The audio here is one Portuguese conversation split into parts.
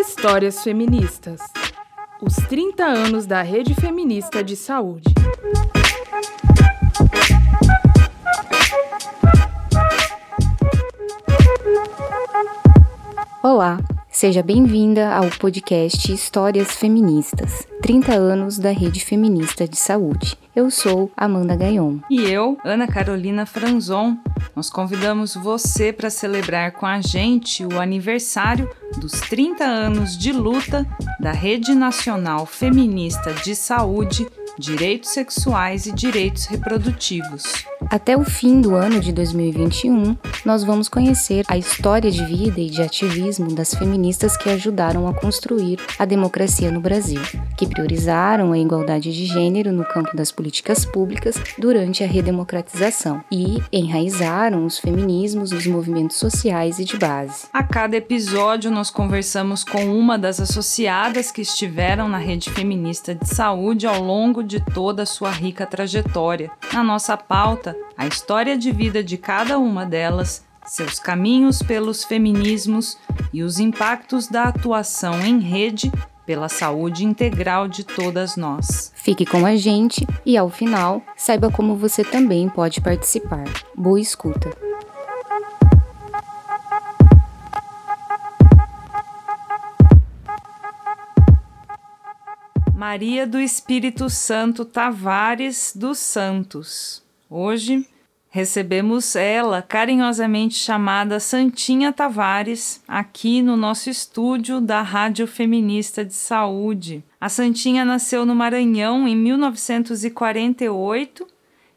Histórias Feministas. Os 30 anos da Rede Feminista de Saúde. Olá, seja bem-vinda ao podcast Histórias Feministas. 30 anos da Rede Feminista de Saúde. Eu sou Amanda Gaion. E eu, Ana Carolina Franzon. Nós convidamos você para celebrar com a gente o aniversário dos 30 anos de luta da Rede Nacional Feminista de Saúde, Direitos Sexuais e Direitos Reprodutivos. Até o fim do ano de 2021, nós vamos conhecer a história de vida e de ativismo das feministas que ajudaram a construir a democracia no Brasil, que priorizaram a igualdade de gênero no campo das políticas públicas durante a redemocratização e enraizaram os feminismos nos movimentos sociais e de base. A cada episódio, nós conversamos com uma das associadas que estiveram na rede feminista de saúde ao longo de toda a sua rica trajetória. Na nossa pauta, a história de vida de cada uma delas seus caminhos pelos feminismos e os impactos da atuação em rede pela saúde integral de todas nós. Fique com a gente e, ao final, saiba como você também pode participar. Boa escuta! Maria do Espírito Santo Tavares dos Santos. Hoje recebemos ela, carinhosamente chamada Santinha Tavares, aqui no nosso estúdio da Rádio Feminista de Saúde. A Santinha nasceu no Maranhão em 1948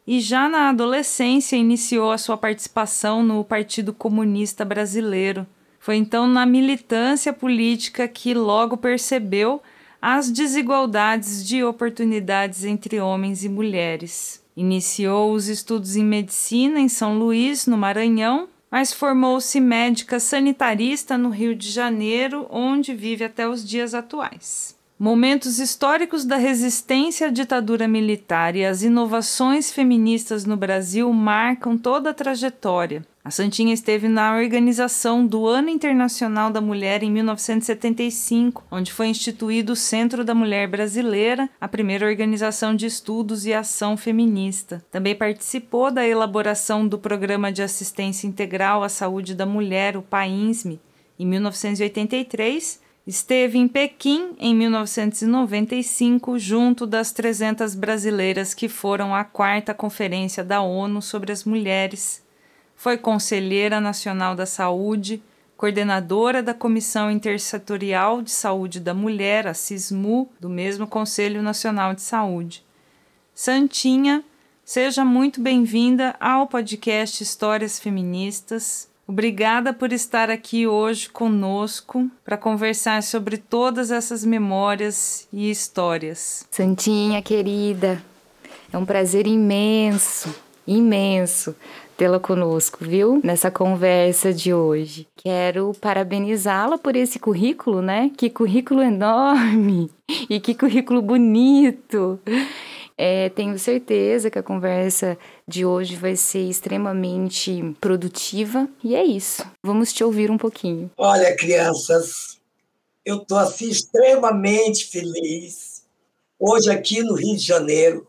e já na adolescência iniciou a sua participação no Partido Comunista Brasileiro. Foi então na militância política que logo percebeu as desigualdades de oportunidades entre homens e mulheres. Iniciou os estudos em medicina em São Luís, no Maranhão, mas formou-se médica sanitarista no Rio de Janeiro, onde vive até os dias atuais. Momentos históricos da resistência à ditadura militar e as inovações feministas no Brasil marcam toda a trajetória. A Santinha esteve na organização do Ano Internacional da Mulher em 1975, onde foi instituído o Centro da Mulher Brasileira, a primeira organização de estudos e ação feminista. Também participou da elaboração do Programa de Assistência Integral à Saúde da Mulher, o PAINSME, em 1983 Esteve em Pequim em 1995, junto das 300 brasileiras que foram à quarta Conferência da ONU sobre as Mulheres foi conselheira nacional da saúde, coordenadora da Comissão Intersetorial de Saúde da Mulher, a CISMU, do mesmo Conselho Nacional de Saúde. Santinha, seja muito bem-vinda ao podcast Histórias Feministas. Obrigada por estar aqui hoje conosco para conversar sobre todas essas memórias e histórias. Santinha querida, é um prazer imenso, imenso tê-la conosco, viu? Nessa conversa de hoje. Quero parabenizá-la por esse currículo, né? Que currículo enorme e que currículo bonito. É, tenho certeza que a conversa de hoje vai ser extremamente produtiva e é isso. Vamos te ouvir um pouquinho. Olha, crianças, eu estou assim extremamente feliz. Hoje aqui no Rio de Janeiro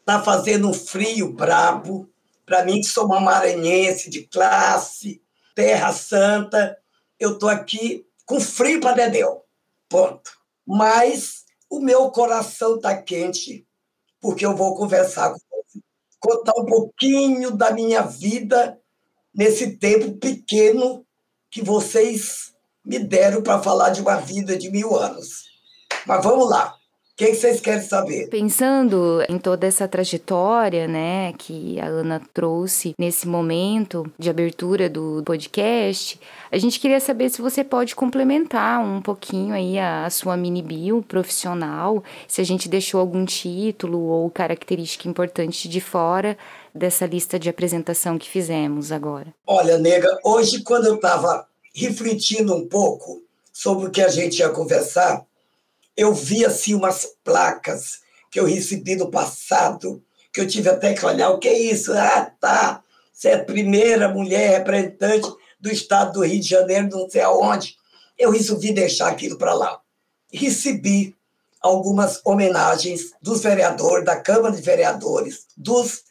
está fazendo um frio brabo para mim, que sou uma maranhense de classe, terra santa, eu estou aqui com frio para Dedéu. Ponto. Mas o meu coração está quente, porque eu vou conversar com você, contar um pouquinho da minha vida nesse tempo pequeno que vocês me deram para falar de uma vida de mil anos. Mas vamos lá que vocês querem saber? Pensando em toda essa trajetória, né, que a Ana trouxe nesse momento de abertura do podcast, a gente queria saber se você pode complementar um pouquinho aí a, a sua mini bio profissional, se a gente deixou algum título ou característica importante de fora dessa lista de apresentação que fizemos agora. Olha, nega, hoje quando eu estava refletindo um pouco sobre o que a gente ia conversar, eu vi assim umas placas que eu recebi no passado, que eu tive até que olhar o que é isso. Ah, tá. Você é a primeira mulher representante do estado do Rio de Janeiro, não sei aonde. eu resolvi deixar aquilo para lá. Recebi algumas homenagens dos vereadores, da Câmara de Vereadores, dos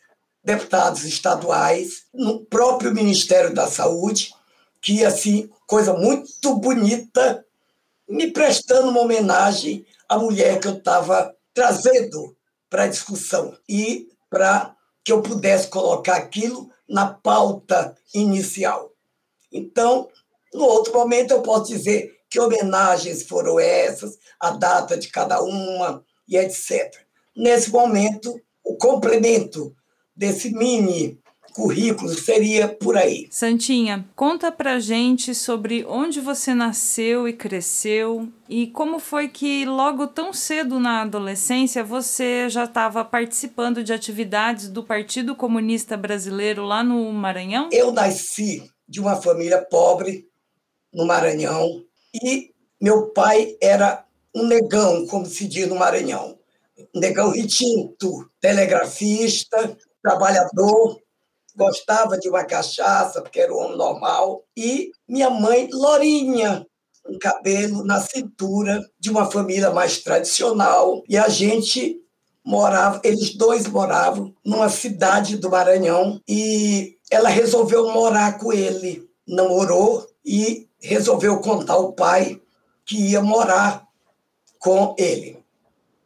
deputados estaduais, no próprio Ministério da Saúde, que, assim, coisa muito bonita, me prestando uma homenagem à mulher que eu estava trazendo para a discussão e para que eu pudesse colocar aquilo na pauta inicial. Então, no outro momento, eu posso dizer que homenagens foram essas, a data de cada uma e etc. Nesse momento, o complemento desse mini currículo seria por aí. Santinha, conta pra gente sobre onde você nasceu e cresceu e como foi que logo tão cedo na adolescência você já estava participando de atividades do Partido Comunista Brasileiro lá no Maranhão? Eu nasci de uma família pobre no Maranhão e meu pai era um negão, como se diz no Maranhão. Negão retinto, telegrafista, trabalhador, gostava de uma cachaça, porque era um homem normal. E minha mãe, Lorinha, um cabelo na cintura, de uma família mais tradicional. E a gente morava, eles dois moravam numa cidade do Maranhão e ela resolveu morar com ele. Namorou e resolveu contar ao pai que ia morar com ele.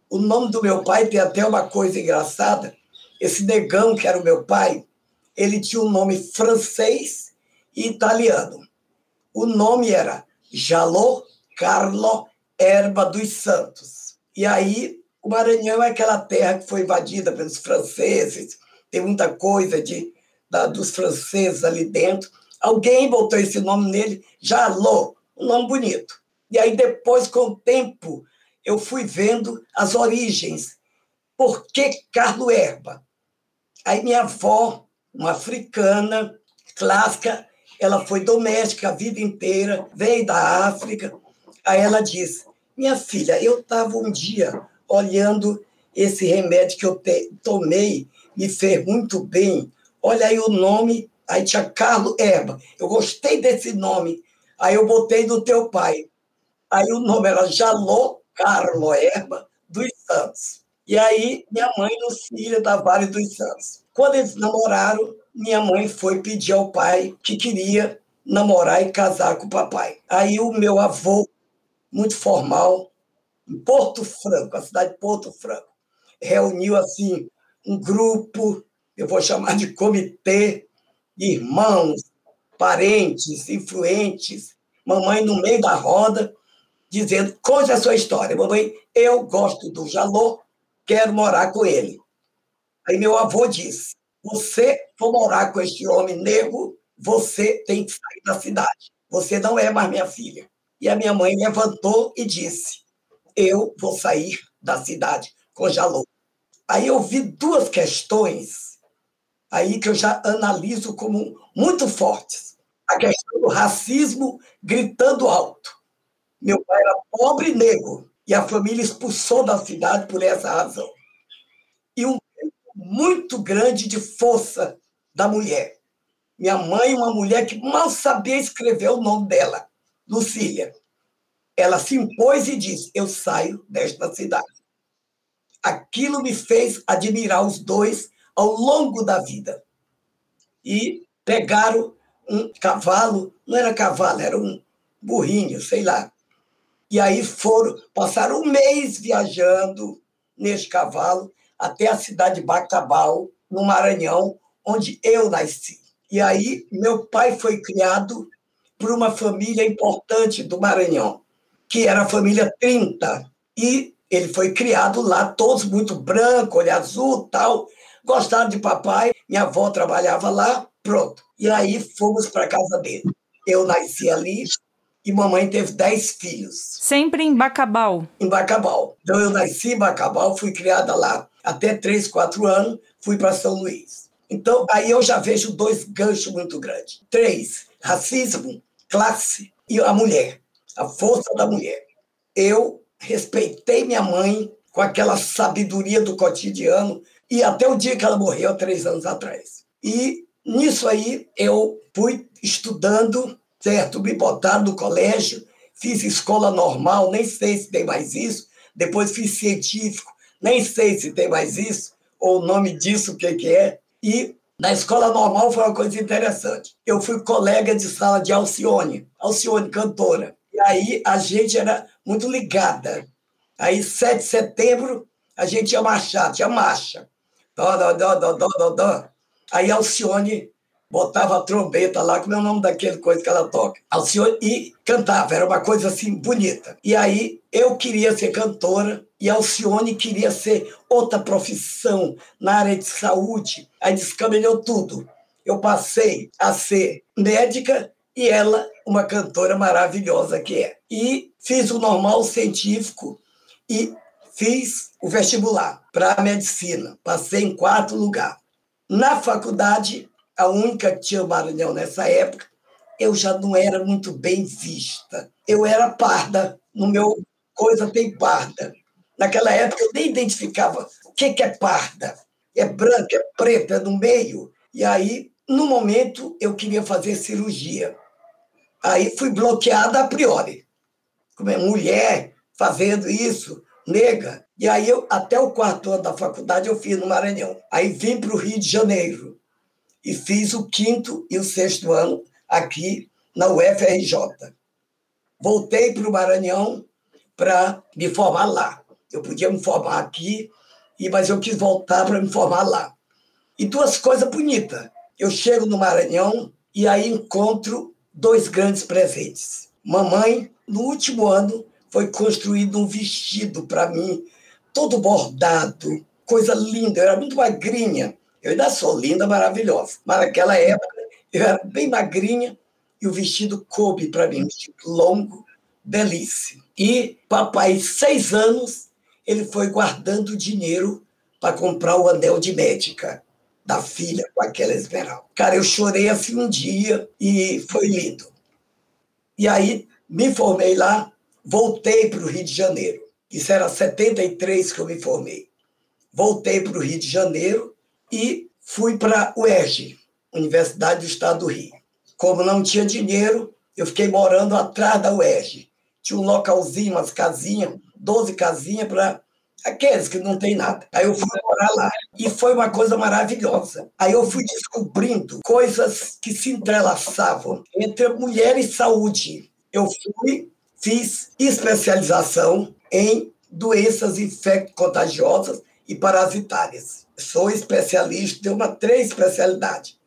O nome do meu pai tem até uma coisa engraçada. Esse negão que era o meu pai, ele tinha um nome francês e italiano. O nome era Jalô Carlo Erba dos Santos. E aí, o Maranhão é aquela terra que foi invadida pelos franceses, tem muita coisa de, da, dos franceses ali dentro. Alguém botou esse nome nele, Jalô, um nome bonito. E aí, depois, com o tempo, eu fui vendo as origens. Por que Carlo Erba? Aí minha avó, uma africana clássica, ela foi doméstica a vida inteira, veio da África. Aí ela disse: Minha filha, eu estava um dia olhando esse remédio que eu tomei, me fez muito bem. Olha aí o nome, aí tinha Carlo Erba. Eu gostei desse nome. Aí eu botei do teu pai. Aí o nome era Jalô Carlo Erba dos Santos. E aí minha mãe, Lucília Tavares dos Santos. Quando eles namoraram, minha mãe foi pedir ao pai que queria namorar e casar com o papai. Aí o meu avô, muito formal, em Porto Franco, a cidade de Porto Franco, reuniu assim um grupo, eu vou chamar de comitê, irmãos, parentes, influentes, mamãe no meio da roda, dizendo: conte a sua história. Mamãe, eu gosto do Jalô, quero morar com ele. Aí meu avô disse: você for morar com este homem negro, você tem que sair da cidade. Você não é mais minha filha. E a minha mãe levantou e disse: eu vou sair da cidade com Jalô. Aí eu vi duas questões aí que eu já analiso como muito fortes. A questão do racismo gritando alto. Meu pai era pobre negro, e a família expulsou da cidade por essa razão. E um muito grande de força da mulher. Minha mãe, uma mulher que mal sabia escrever o nome dela, Lucília. Ela se impôs e disse: Eu saio desta cidade. Aquilo me fez admirar os dois ao longo da vida. E pegaram um cavalo, não era cavalo, era um burrinho, sei lá, e aí foram, passaram um mês viajando neste cavalo até a cidade de Bacabal, no Maranhão, onde eu nasci. E aí meu pai foi criado por uma família importante do Maranhão, que era a família 30. E ele foi criado lá, todos muito branco, olho azul, tal. Gostaram de papai, minha avó trabalhava lá, pronto. E aí fomos para casa dele. Eu nasci ali, e mamãe teve dez filhos. Sempre em Bacabal? Em Bacabal. Então eu nasci em Bacabal, fui criada lá até três, quatro anos, fui para São Luís. Então aí eu já vejo dois ganchos muito grandes. Três, racismo, classe e a mulher, a força da mulher. Eu respeitei minha mãe com aquela sabedoria do cotidiano e até o dia que ela morreu, três anos atrás. E nisso aí eu fui estudando certo? Me botaram no colégio, fiz escola normal, nem sei se tem mais isso. Depois fiz científico, nem sei se tem mais isso, ou o nome disso, o que, que é. E na escola normal foi uma coisa interessante. Eu fui colega de sala de Alcione, Alcione, cantora. E aí a gente era muito ligada. Aí, 7 de setembro, a gente ia marchar, tinha marcha. Dó, dó, dó, dó, dó, dó. Aí Alcione botava a trombeta lá, como é o nome daquele coisa que ela toca. Alcione, e cantava, era uma coisa assim bonita. E aí eu queria ser cantora e Alcione queria ser outra profissão na área de saúde. Aí descaminhou tudo. Eu passei a ser médica e ela, uma cantora maravilhosa que é. E fiz o normal científico e fiz o vestibular para medicina. Passei em quarto lugar. Na faculdade, a única que tinha Maranhão nessa época, eu já não era muito bem vista. Eu era parda, no meu coisa tem parda. Naquela época eu nem identificava o que, que é parda. É branca, é preta, é no meio. E aí, no momento, eu queria fazer cirurgia. Aí fui bloqueada a priori. Como é mulher fazendo isso, nega. E aí, eu, até o quarto ano da faculdade, eu fiz no Maranhão. Aí vim para o Rio de Janeiro e fiz o quinto e o sexto ano aqui na UFRJ. Voltei para o Maranhão para me formar lá. Eu podia me formar aqui, mas eu quis voltar para me formar lá. E duas coisas bonitas. Eu chego no Maranhão e aí encontro dois grandes presentes. Mamãe, no último ano, foi construído um vestido para mim, todo bordado, coisa linda. Eu era muito magrinha. Eu ainda sou linda, maravilhosa. Mas naquela época eu era bem magrinha e o vestido coube para mim, um vestido longo, belíssimo. E papai, seis anos, ele foi guardando dinheiro para comprar o anel de médica da filha com aquela esmeralda. Cara, eu chorei assim um dia e foi lindo. E aí me formei lá, voltei para o Rio de Janeiro. Isso era 73 que eu me formei. Voltei para o Rio de Janeiro e fui para a UERJ, Universidade do Estado do Rio. Como não tinha dinheiro, eu fiquei morando atrás da UERJ. Tinha um localzinho, umas casinhas, 12 casinhas para aqueles que não tem nada. Aí eu fui morar lá e foi uma coisa maravilhosa. Aí eu fui descobrindo coisas que se entrelaçavam entre mulher e saúde. Eu fui, fiz especialização em doenças infecto-contagiosas e parasitárias. Sou especialista, tenho uma três especialidades.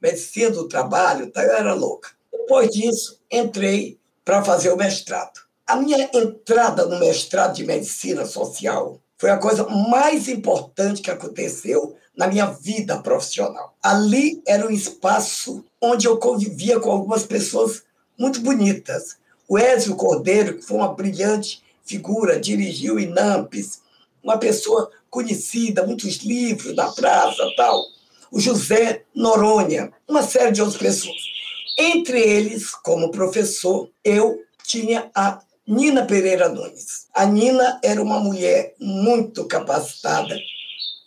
Medicina do trabalho, tá? eu era louca. Depois disso, entrei para fazer o mestrado. A minha entrada no mestrado de medicina social foi a coisa mais importante que aconteceu na minha vida profissional. Ali era um espaço onde eu convivia com algumas pessoas muito bonitas. O Ézio Cordeiro, que foi uma brilhante figura, dirigiu INAMPES, uma pessoa conhecida, muitos livros na praça tal. O José Noronha, uma série de outras pessoas. Entre eles, como professor, eu tinha a Nina Pereira Nunes. A Nina era uma mulher muito capacitada,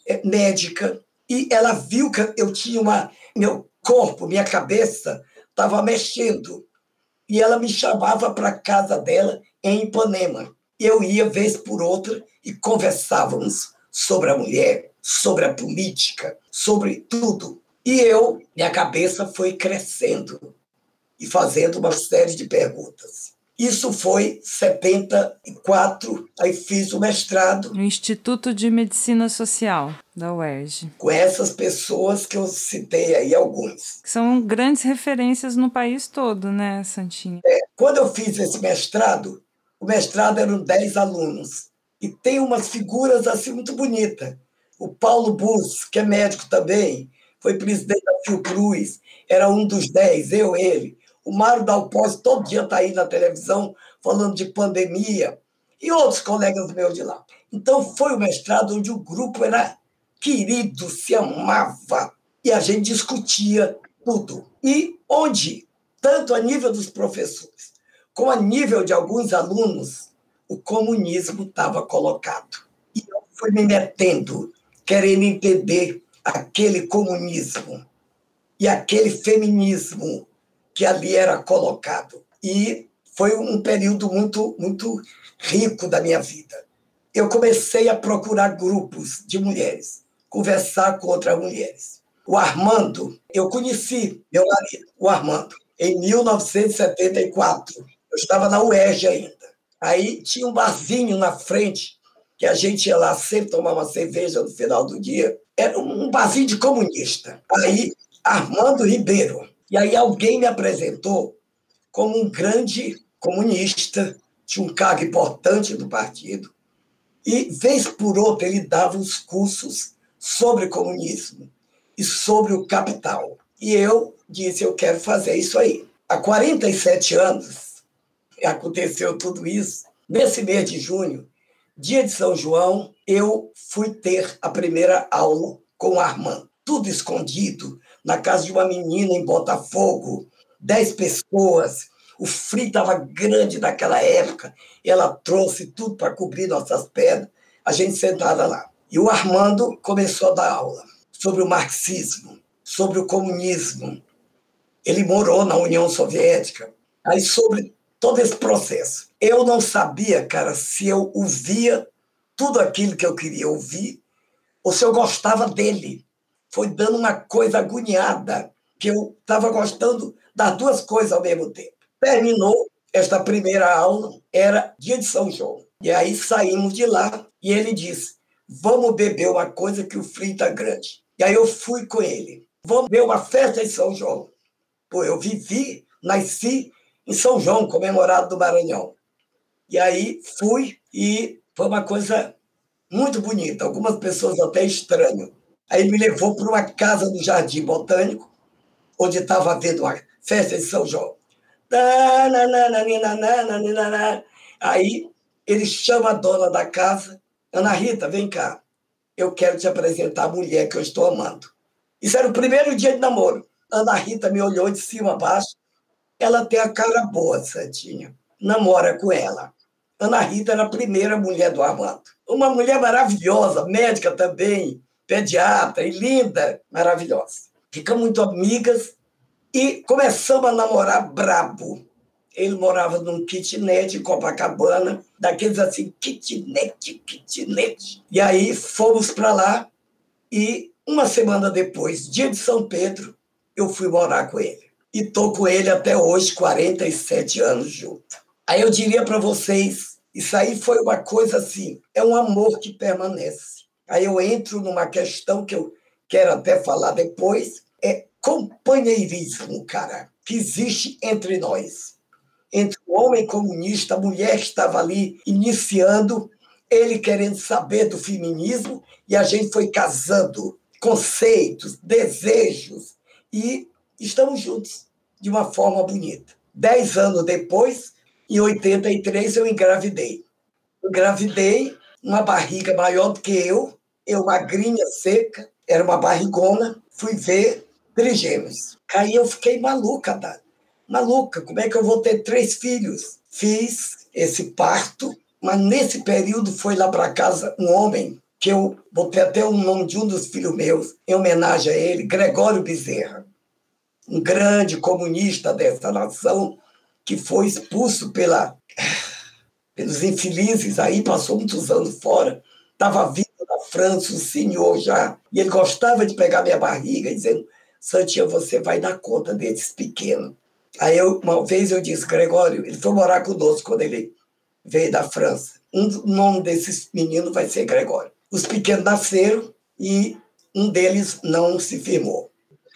é, médica, e ela viu que eu tinha uma. Meu corpo, minha cabeça estava mexendo. E ela me chamava para a casa dela em Ipanema. Eu ia vez por outra e conversávamos sobre a mulher, sobre a política, sobre tudo. E eu, minha cabeça foi crescendo e fazendo uma série de perguntas. Isso foi 74, aí fiz o mestrado. No Instituto de Medicina Social da UERJ. Com essas pessoas que eu citei aí, alguns. São grandes referências no país todo, né, Santinha? É, quando eu fiz esse mestrado, o mestrado eram 10 alunos. E tem umas figuras assim muito bonitas. O Paulo Bus, que é médico também, foi presidente da Fiocruz, era um dos 10, eu, ele. O Mário Dalpós todo dia está aí na televisão falando de pandemia. E outros colegas meus de lá. Então, foi o mestrado onde o grupo era querido, se amava. E a gente discutia tudo. E onde, tanto a nível dos professores, como a nível de alguns alunos, o comunismo estava colocado. E eu fui me metendo, querendo entender aquele comunismo e aquele feminismo que ali era colocado. E foi um período muito, muito rico da minha vida. Eu comecei a procurar grupos de mulheres, conversar com outras mulheres. O Armando, eu conheci meu marido, o Armando, em 1974. Eu estava na UERJ ainda. Aí tinha um barzinho na frente, que a gente ia lá sempre tomar uma cerveja no final do dia. Era um barzinho de comunista. Aí, Armando Ribeiro. E aí alguém me apresentou como um grande comunista, tinha um cargo importante do partido, e, vez por outra, ele dava uns cursos sobre comunismo e sobre o capital. E eu disse: eu quero fazer isso aí. Há 47 anos aconteceu tudo isso. Nesse mês de junho, dia de São João, eu fui ter a primeira aula com Armando. Tudo escondido, na casa de uma menina em Botafogo, dez pessoas, o frio estava grande naquela época. Ela trouxe tudo para cobrir nossas pernas. A gente sentada lá. E o Armando começou a dar aula sobre o marxismo, sobre o comunismo. Ele morou na União Soviética. Aí sobre todo esse processo. Eu não sabia, cara, se eu ouvia tudo aquilo que eu queria ouvir ou se eu gostava dele. Foi dando uma coisa agoniada, que eu estava gostando das duas coisas ao mesmo tempo. Terminou esta primeira aula, era dia de São João. E aí saímos de lá e ele disse: Vamos beber uma coisa que o frio está grande. E aí eu fui com ele. Vamos beber uma festa de São João. Pô, eu vivi, nasci em São João, comemorado do Maranhão. E aí fui e foi uma coisa muito bonita. Algumas pessoas até estranham. Aí me levou para uma casa no Jardim Botânico, onde estava havendo a festa de São João. Aí ele chama a dona da casa, Ana Rita, vem cá, eu quero te apresentar a mulher que eu estou amando. Isso era o primeiro dia de namoro. Ana Rita me olhou de cima a baixo. Ela tem a cara boa, Santinha. Namora com ela. Ana Rita era a primeira mulher do Armando. Uma mulher maravilhosa, médica também, pediatra e linda, maravilhosa. Ficamos muito amigas e começamos a namorar brabo. Ele morava num kitnet em Copacabana, daqueles assim, kitnet, kitnet. E aí fomos para lá e uma semana depois, dia de São Pedro, eu fui morar com ele. E tô com ele até hoje, 47 anos junto. Aí eu diria para vocês, isso aí foi uma coisa assim, é um amor que permanece. Aí eu entro numa questão que eu quero até falar depois, é companheirismo, cara, que existe entre nós. Entre o homem comunista, a mulher que estava ali iniciando, ele querendo saber do feminismo, e a gente foi casando conceitos, desejos, e estamos juntos de uma forma bonita. Dez anos depois, em 83, eu engravidei. Engravidei uma barriga maior do que eu, eu magrinha, seca, era uma barrigona. Fui ver trigêmeos. Aí eu fiquei maluca, tá? maluca, como é que eu vou ter três filhos? Fiz esse parto, mas nesse período foi lá para casa um homem que eu botei até o nome de um dos filhos meus, em homenagem a ele, Gregório Bezerra, um grande comunista dessa nação que foi expulso pela, pelos infelizes aí, passou muitos anos fora, estava vindo da França, um senhor já, e ele gostava de pegar minha barriga, dizendo Santinha, você vai dar conta desses pequenos. Aí eu, uma vez eu disse, Gregório, ele foi morar conosco quando ele veio da França. Um nome desses meninos vai ser Gregório. Os pequenos nasceram e um deles não se firmou.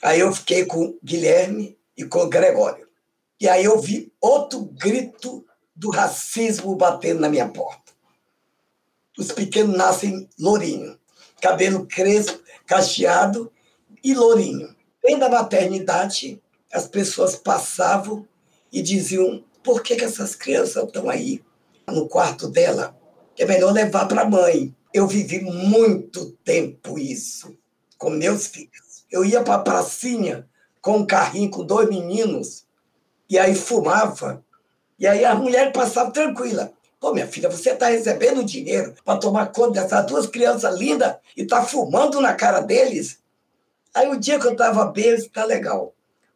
Aí eu fiquei com Guilherme e com Gregório. E aí eu vi outro grito do racismo batendo na minha porta. Os pequenos nascem lourinho, cabelo crespo, cacheado e lourinho. Vem da maternidade, as pessoas passavam e diziam: por que, que essas crianças estão aí no quarto dela? É melhor levar para a mãe. Eu vivi muito tempo isso com meus filhos. Eu ia para a pracinha com um carrinho com dois meninos e aí fumava. E aí a mulher passava tranquila. Pô, minha filha, você está recebendo dinheiro para tomar conta dessas duas crianças lindas e está fumando na cara deles? Aí o dia que eu estava bem, está legal.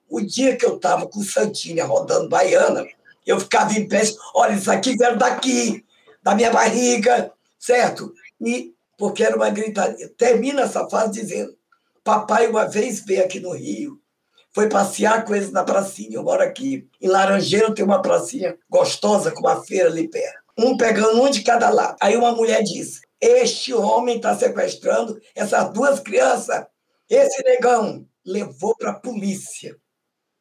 O dia que eu estava com Santinha rodando baiana, Eu ficava em pé, olha, isso aqui veio daqui, da minha barriga, certo? E porque era uma gritaria. Termina essa fase dizendo: Papai uma vez veio aqui no Rio, foi passear com eles na pracinha. Eu moro aqui em Laranjeiro, tem uma pracinha gostosa com uma feira ali perto. Um pegando um de cada lado. Aí uma mulher disse: Este homem está sequestrando essas duas crianças. Esse negão levou para a polícia.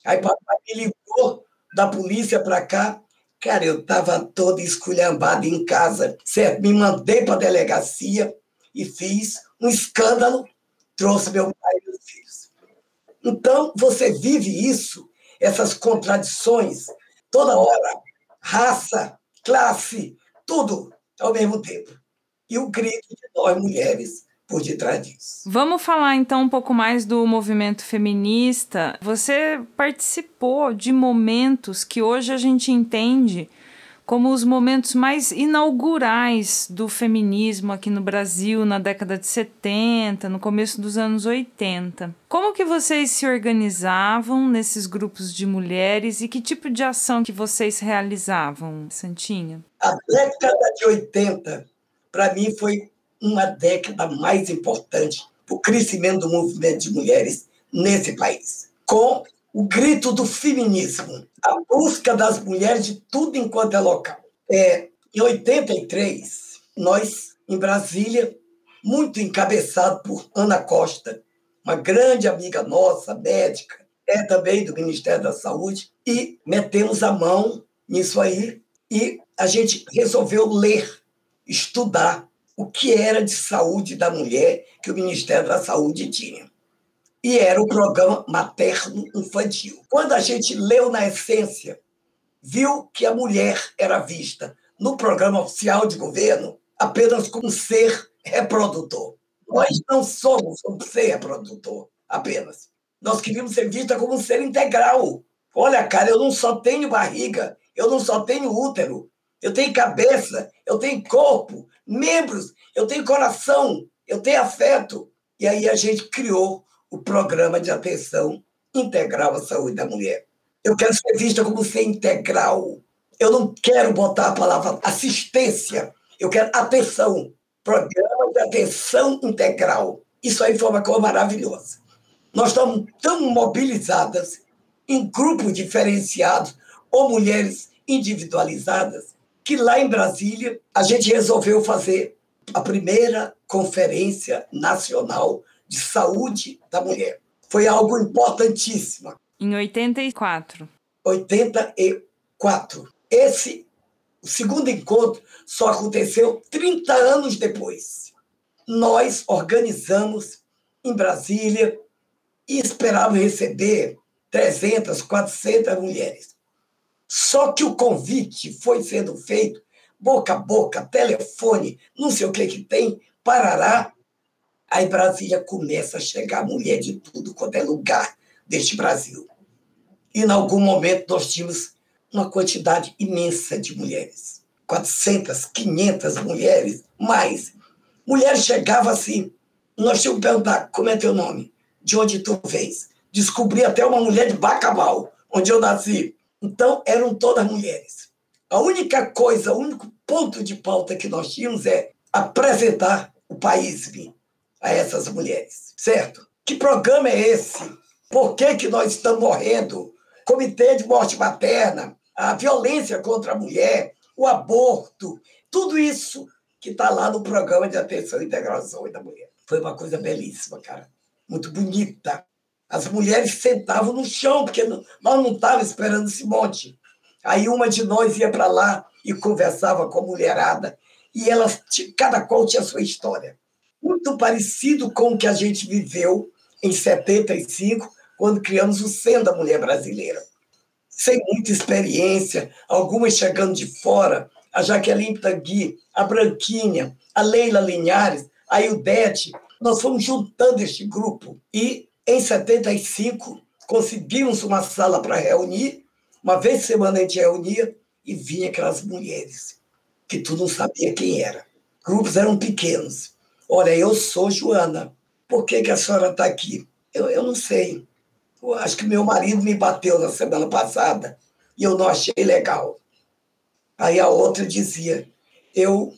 Aí papai me ligou da polícia para cá. Cara, eu estava todo esculhambado em casa, certo? Me mandei para a delegacia e fiz um escândalo, trouxe meu pai e meus filhos. Então, você vive isso, essas contradições, toda hora, raça, classe, tudo ao mesmo tempo. E o grito de nós mulheres por detrás disso. Vamos falar então um pouco mais do movimento feminista. Você participou de momentos que hoje a gente entende como os momentos mais inaugurais do feminismo aqui no Brasil na década de 70, no começo dos anos 80. Como que vocês se organizavam nesses grupos de mulheres e que tipo de ação que vocês realizavam, Santinha? A década de 80, para mim, foi uma década mais importante para o crescimento do movimento de mulheres nesse país. Com o grito do feminismo, a busca das mulheres de tudo enquanto é local. É, em 83, nós, em Brasília, muito encabeçado por Ana Costa, uma grande amiga nossa, médica, é também do Ministério da Saúde, e metemos a mão nisso aí e a gente resolveu ler, estudar o que era de saúde da mulher que o Ministério da Saúde tinha. E era o programa materno-infantil. Quando a gente leu na essência, viu que a mulher era vista no programa oficial de governo apenas como ser reprodutor. Nós não somos um ser reprodutor apenas. Nós queríamos ser vista como um ser integral. Olha, cara, eu não só tenho barriga, eu não só tenho útero, eu tenho cabeça, eu tenho corpo, membros, eu tenho coração, eu tenho afeto. E aí a gente criou o programa de atenção integral à saúde da mulher. Eu quero ser vista como ser integral. Eu não quero botar a palavra assistência, eu quero atenção. Programa de atenção integral. Isso aí foi uma coisa maravilhosa. Nós estamos tão mobilizadas em grupos diferenciados ou mulheres individualizadas que lá em Brasília a gente resolveu fazer a primeira conferência nacional de saúde da mulher. Foi algo importantíssimo. Em 84. 84. Esse o segundo encontro só aconteceu 30 anos depois. Nós organizamos em Brasília e esperávamos receber 300, 400 mulheres. Só que o convite foi sendo feito boca a boca, telefone, não sei o que que tem, parará. Aí Brasília começa a chegar mulher de tudo quanto é lugar deste Brasil. E em algum momento nós tínhamos uma quantidade imensa de mulheres. 400, 500 mulheres, mais. Mulheres chegavam assim, nós tínhamos que perguntar, como é teu nome? De onde tu vens? Descobri até uma mulher de Bacabal, onde eu nasci. Então, eram todas mulheres. A única coisa, o único ponto de pauta que nós tínhamos é apresentar o país a essas mulheres, certo? Que programa é esse? Por que, que nós estamos morrendo? Comitê de morte materna, a violência contra a mulher, o aborto, tudo isso que está lá no programa de atenção e integração da mulher. Foi uma coisa belíssima, cara. Muito bonita. As mulheres sentavam no chão, porque nós não estávamos esperando esse monte. Aí uma de nós ia para lá e conversava com a mulherada, e elas, cada qual tinha a sua história. Muito parecido com o que a gente viveu em 75, quando criamos o Centro da Mulher Brasileira. Sem muita experiência, algumas chegando de fora, a Jaqueline Tangui, a Branquinha, a Leila Linhares, a Ildete, nós fomos juntando este grupo e em 75, conseguimos uma sala para reunir, uma vez por semana a gente reunia e vinha aquelas mulheres, que tu não sabia quem era. Grupos eram pequenos. Olha, eu sou Joana. Por que, que a senhora está aqui? Eu, eu não sei. Eu acho que meu marido me bateu na semana passada. e eu não achei legal. Aí a outra dizia: eu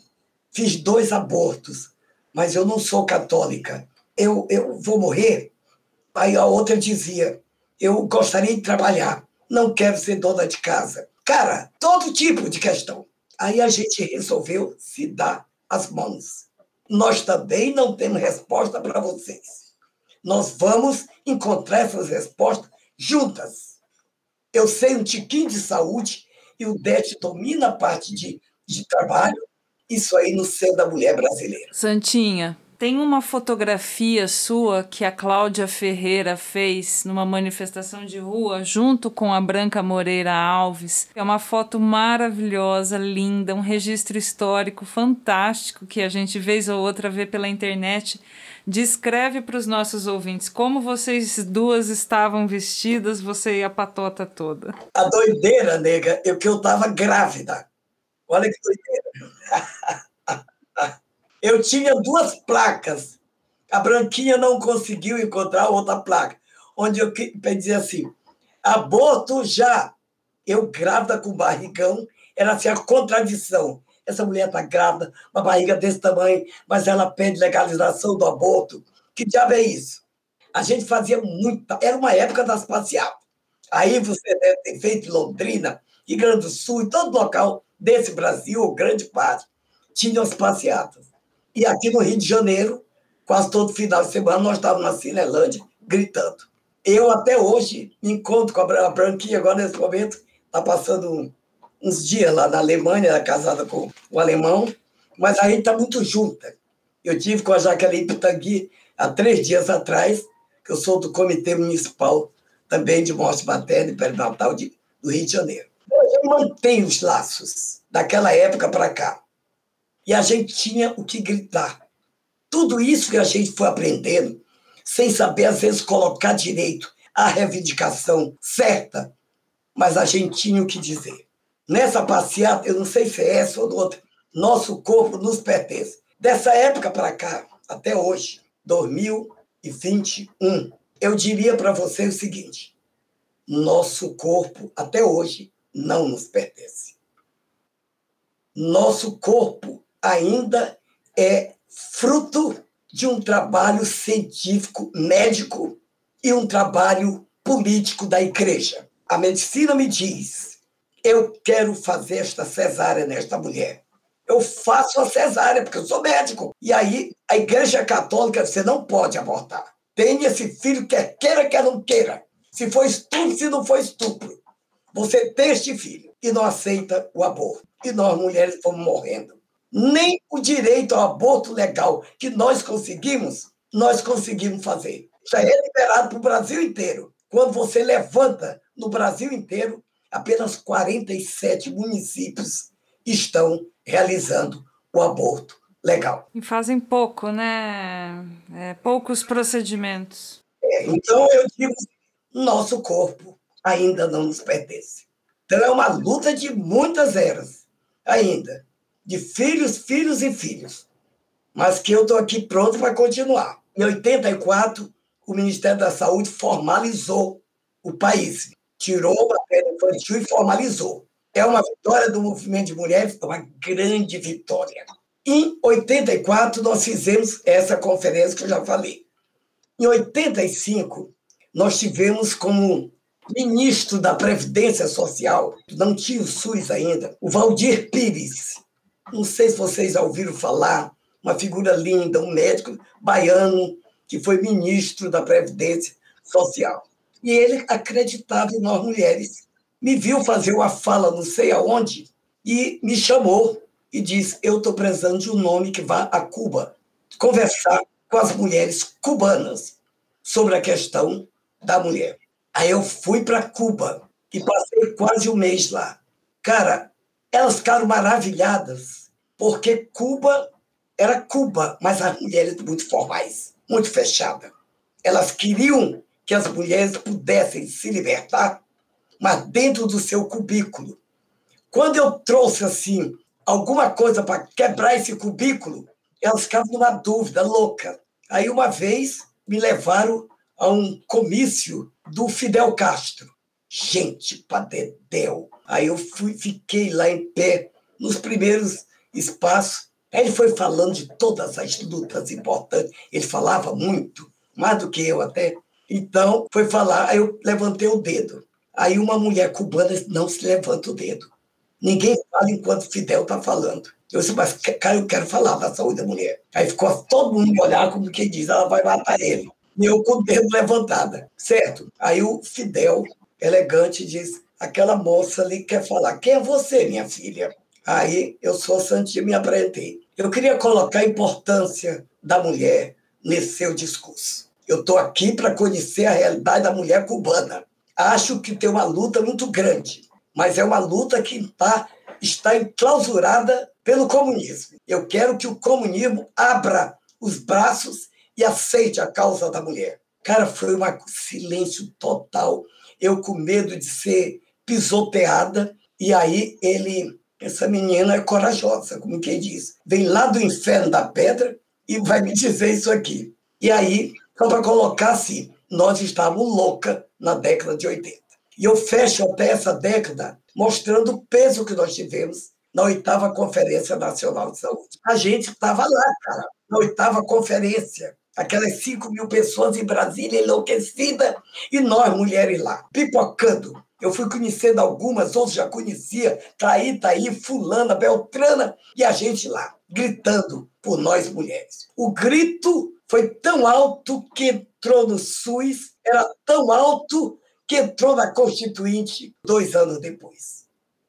fiz dois abortos, mas eu não sou católica. Eu, eu vou morrer? Aí a outra dizia: eu gostaria de trabalhar, não quero ser dona de casa. Cara, todo tipo de questão. Aí a gente resolveu se dar as mãos. Nós também não temos resposta para vocês. Nós vamos encontrar essas respostas juntas. Eu sei um tiquinho de saúde e o DET domina a parte de, de trabalho, isso aí no ser da mulher brasileira. Santinha, tem uma fotografia sua que a Cláudia Ferreira fez numa manifestação de rua junto com a Branca Moreira Alves. É uma foto maravilhosa, linda, um registro histórico fantástico que a gente vez ou outra vê pela internet. Descreve para os nossos ouvintes como vocês duas estavam vestidas, você e a patota toda. A doideira, nega, é que eu estava grávida. Olha que doideira. Eu tinha duas placas. A Branquinha não conseguiu encontrar outra placa, onde eu dizia assim: aborto já. Eu grávida com barrigão, era assim a contradição. Essa mulher está grávida, uma barriga desse tamanho, mas ela pede legalização do aborto. Que diabo é isso? A gente fazia muita. Era uma época das passeatas. Aí você deve ter feito Londrina, Rio Grande do Sul, e todo local desse Brasil, grande parte, tinha as passeatas. E aqui no Rio de Janeiro, quase todo final de semana, nós estávamos na Cinelândia gritando. Eu até hoje me encontro com a Branquinha, agora nesse momento, está passando uns dias lá na Alemanha, ela é casada com o alemão, mas a gente está muito junta. Eu tive com a Jaqueline Pitangui há três dias atrás, que eu sou do Comitê Municipal também de Morte Materna e Perinatal de, do Rio de Janeiro. Eu mantenho os laços daquela época para cá e a gente tinha o que gritar. Tudo isso que a gente foi aprendendo, sem saber, às vezes, colocar direito a reivindicação certa, mas a gente tinha o que dizer. Nessa passeata, eu não sei se é essa ou outra, nosso corpo nos pertence. Dessa época para cá, até hoje, 2021, eu diria para você o seguinte: nosso corpo, até hoje, não nos pertence. Nosso corpo ainda é fruto de um trabalho científico, médico e um trabalho político da igreja. A medicina me diz: eu quero fazer esta cesárea nesta mulher. Eu faço a cesárea, porque eu sou médico. E aí, a igreja católica, você não pode abortar. Tem esse filho, quer queira, quer não queira. Se for estupro, se não for estupro. Você tem este filho e não aceita o aborto. E nós, mulheres, fomos morrendo nem o direito ao aborto legal que nós conseguimos, nós conseguimos fazer. Já é liberado para o Brasil inteiro. Quando você levanta no Brasil inteiro, apenas 47 municípios estão realizando o aborto legal. E fazem pouco, né? É, poucos procedimentos. É, então, eu digo, nosso corpo ainda não nos pertence. Então, é uma luta de muitas eras ainda de filhos, filhos e filhos. Mas que eu estou aqui pronto para continuar. Em 84, o Ministério da Saúde formalizou o país. Tirou a matéria infantil e formalizou. É uma vitória do movimento de mulheres, é uma grande vitória. Em 84, nós fizemos essa conferência que eu já falei. Em 85, nós tivemos como ministro da Previdência Social, não tinha o SUS ainda, o Valdir Pires. Não sei se vocês já ouviram falar, uma figura linda, um médico baiano que foi ministro da Previdência Social. E ele acreditava em nós mulheres. Me viu fazer uma fala não sei aonde e me chamou e disse: Eu estou precisando de um nome que vá a Cuba conversar com as mulheres cubanas sobre a questão da mulher. Aí eu fui para Cuba e passei quase um mês lá. Cara, elas ficaram maravilhadas porque Cuba era Cuba, mas as mulheres muito formais, muito fechadas. Elas queriam que as mulheres pudessem se libertar, mas dentro do seu cubículo. Quando eu trouxe assim alguma coisa para quebrar esse cubículo, elas ficavam numa dúvida louca. Aí uma vez me levaram a um comício do Fidel Castro. gente para dedéu. Aí eu fui, fiquei lá em pé, nos primeiros espaços. Aí ele foi falando de todas as lutas importantes. Ele falava muito, mais do que eu até. Então, foi falar, aí eu levantei o dedo. Aí uma mulher cubana não se levanta o dedo. Ninguém fala enquanto Fidel está falando. Eu disse, mas cara, eu quero falar da saúde da mulher. Aí ficou todo mundo olhar como quem diz, ela vai matar ele. E eu com o dedo levantado, certo? Aí o Fidel, elegante, diz, aquela moça ali quer falar, quem é você, minha filha? Aí eu sou Santinha, me apresentei. Eu queria colocar a importância da mulher nesse seu discurso. Eu estou aqui para conhecer a realidade da mulher cubana. Acho que tem uma luta muito grande, mas é uma luta que tá, está enclausurada pelo comunismo. Eu quero que o comunismo abra os braços e aceite a causa da mulher. Cara, foi um silêncio total. Eu com medo de ser pisoteada. E aí ele, essa menina é corajosa, como quem diz. Vem lá do inferno da pedra e vai me dizer isso aqui. E aí, só para colocar assim, nós estávamos louca na década de 80. E eu fecho até essa década mostrando o peso que nós tivemos na oitava Conferência Nacional de Saúde. A gente estava lá, cara, na oitava conferência. Aquelas 5 mil pessoas em Brasília enlouquecida e nós, mulheres lá, pipocando. Eu fui conhecendo algumas, outros já conhecia, Traí, Taí, Fulana, Beltrana, e a gente lá, gritando por nós mulheres. O grito foi tão alto que entrou no SUS, era tão alto que entrou na Constituinte dois anos depois.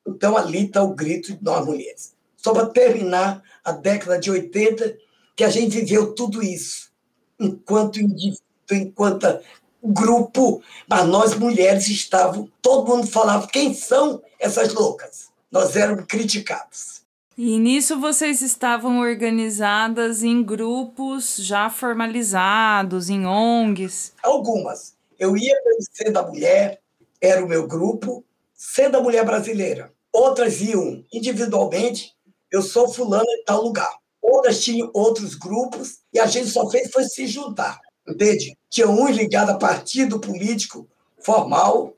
Então, ali está o grito de nós mulheres. Só para terminar a década de 80, que a gente viveu tudo isso, enquanto indivíduo, enquanto grupo, mas nós mulheres estavam, todo mundo falava quem são essas loucas. Nós éramos criticados. E nisso vocês estavam organizadas em grupos já formalizados, em ONGs? Algumas. Eu ia para o Ser da Mulher, era o meu grupo, Ser da Mulher Brasileira. Outras iam individualmente, eu sou fulano em tal lugar. Outras tinham outros grupos e a gente só fez foi se juntar, entende? Tinha uns ligados a partido político formal,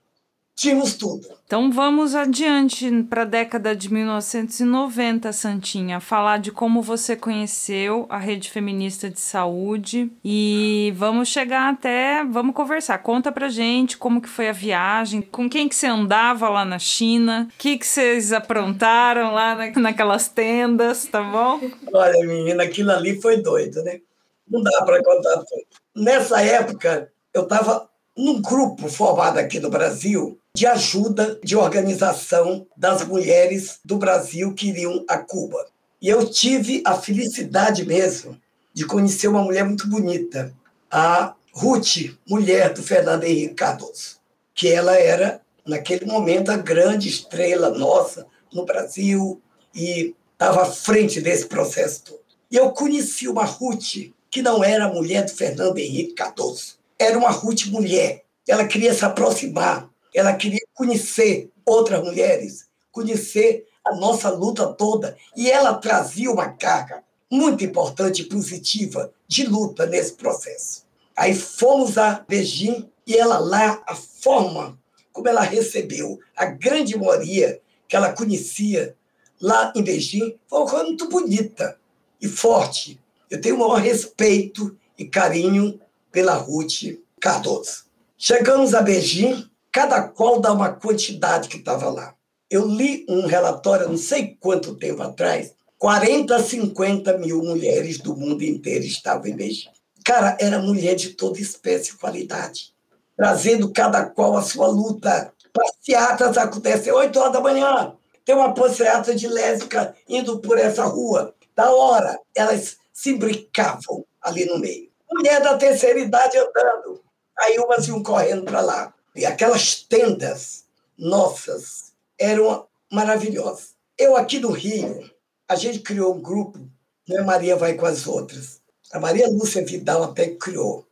tínhamos tudo. Então vamos adiante para a década de 1990, Santinha, falar de como você conheceu a rede feminista de saúde e vamos chegar até, vamos conversar. Conta pra gente como que foi a viagem, com quem que você andava lá na China, o que que vocês aprontaram lá na, naquelas tendas, tá bom? Olha, menina, aquilo ali foi doido, né? Não dá para contar tudo. Nessa época, eu estava num grupo formado aqui no Brasil de ajuda de organização das mulheres do Brasil que iriam a Cuba. E eu tive a felicidade mesmo de conhecer uma mulher muito bonita, a Ruth, mulher do Fernando Henrique Cardoso, que ela era, naquele momento, a grande estrela nossa no Brasil e estava à frente desse processo todo. E eu conheci uma Ruth que não era mulher do Fernando Henrique Cardoso, era uma Ruth mulher. Ela queria se aproximar, ela queria conhecer outras mulheres, conhecer a nossa luta toda. E ela trazia uma carga muito importante e positiva de luta nesse processo. Aí fomos a Beijing e ela lá, a forma como ela recebeu a grande maioria que ela conhecia lá em Beijing foi uma coisa muito bonita e forte. Eu tenho o maior respeito e carinho pela Ruth Cardoso. Chegamos a Beijing, cada qual dá uma quantidade que estava lá. Eu li um relatório, não sei quanto tempo atrás, 40, 50 mil mulheres do mundo inteiro estavam em Beijing. Cara, era mulher de toda espécie e qualidade, trazendo cada qual a sua luta. Passeatas acontecem 8 horas da manhã. Tem uma passeata de lésbica indo por essa rua. Da hora, elas se brincavam ali no meio. Mulher da terceira idade andando. Aí umas iam correndo para lá. E aquelas tendas nossas eram maravilhosas. Eu aqui no Rio, a gente criou um grupo, né? Maria vai com as outras. A Maria Lúcia Vidal até criou.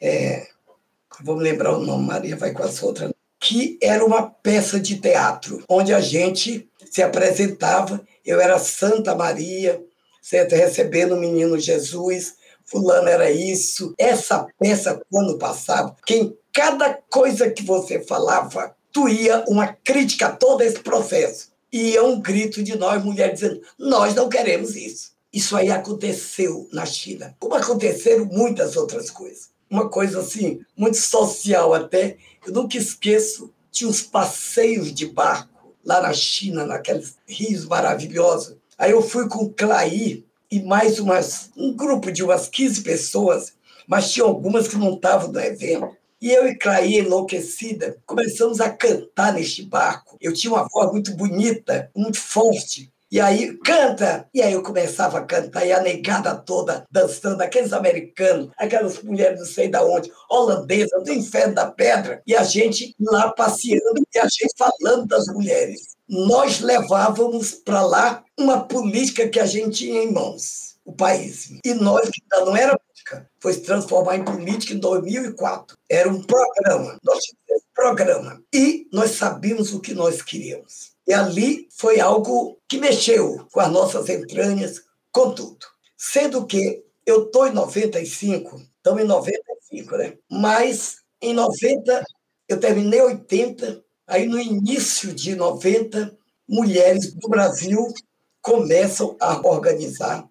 É, vamos lembrar o nome, Maria vai com as outras. Que era uma peça de teatro, onde a gente se apresentava. Eu era Santa Maria, certo? recebendo o menino Jesus, fulano era isso. Essa peça, quando passava, quem cada coisa que você falava, constituía uma crítica a todo esse processo. E é um grito de nós, mulheres, dizendo: nós não queremos isso. Isso aí aconteceu na China, como aconteceram muitas outras coisas. Uma coisa assim, muito social até. Eu nunca esqueço, tinha uns passeios de barco lá na China, naqueles rios maravilhosos. Aí eu fui com o Clair e mais umas, um grupo de umas 15 pessoas, mas tinha algumas que não estavam no evento. E eu e Clair, enlouquecida, começamos a cantar neste barco. Eu tinha uma voz muito bonita, muito forte. E aí, canta! E aí eu começava a cantar, e a negada toda dançando, aqueles americanos, aquelas mulheres não sei da onde, holandesas, do inferno da pedra, e a gente lá passeando, e a gente falando das mulheres. Nós levávamos para lá uma política que a gente tinha em mãos, o país. E nós, que não era política, foi se transformar em política em 2004. Era um programa, nós tínhamos um programa. E nós sabíamos o que nós queríamos. E ali foi algo que mexeu com as nossas entranhas, com tudo. Sendo que eu estou em 95, estamos em 95, né? Mas em 90, eu terminei 80, aí no início de 90, mulheres do Brasil começam a organizar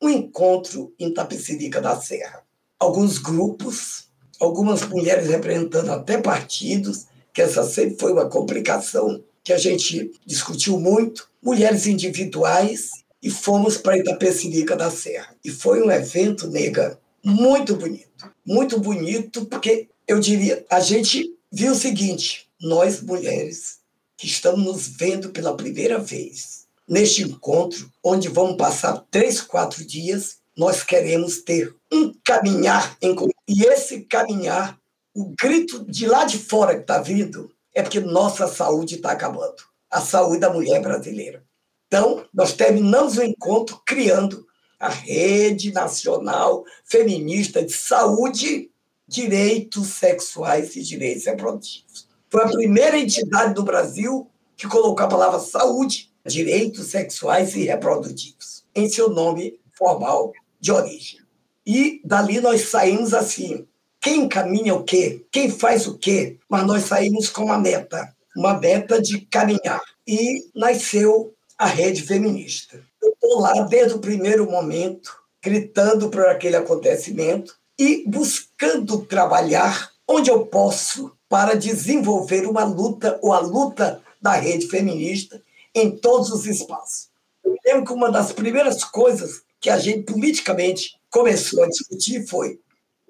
um encontro em Tapecirica da Serra. Alguns grupos, algumas mulheres representando até partidos, que essa sempre foi uma complicação que a gente discutiu muito, mulheres individuais, e fomos para Itapecerica da Serra. E foi um evento, nega, muito bonito. Muito bonito, porque eu diria, a gente viu o seguinte: nós mulheres que estamos nos vendo pela primeira vez neste encontro, onde vamos passar três, quatro dias, nós queremos ter um caminhar em comum. E esse caminhar, o grito de lá de fora que está vindo, é porque nossa saúde está acabando a saúde da mulher brasileira. Então, nós terminamos o encontro criando a Rede Nacional Feminista de Saúde, Direitos Sexuais e Direitos Reprodutivos. Foi a primeira entidade do Brasil que colocou a palavra saúde, direitos sexuais e reprodutivos em seu nome formal de origem. E dali nós saímos assim, quem caminha o quê? Quem faz o quê? Mas nós saímos com uma meta, uma meta de caminhar. E nasceu a rede feminista. Eu estou lá desde o primeiro momento, gritando por aquele acontecimento e buscando trabalhar onde eu posso para desenvolver uma luta, ou a luta da rede feminista em todos os espaços. Eu lembro que uma das primeiras coisas que a gente politicamente começou a discutir foi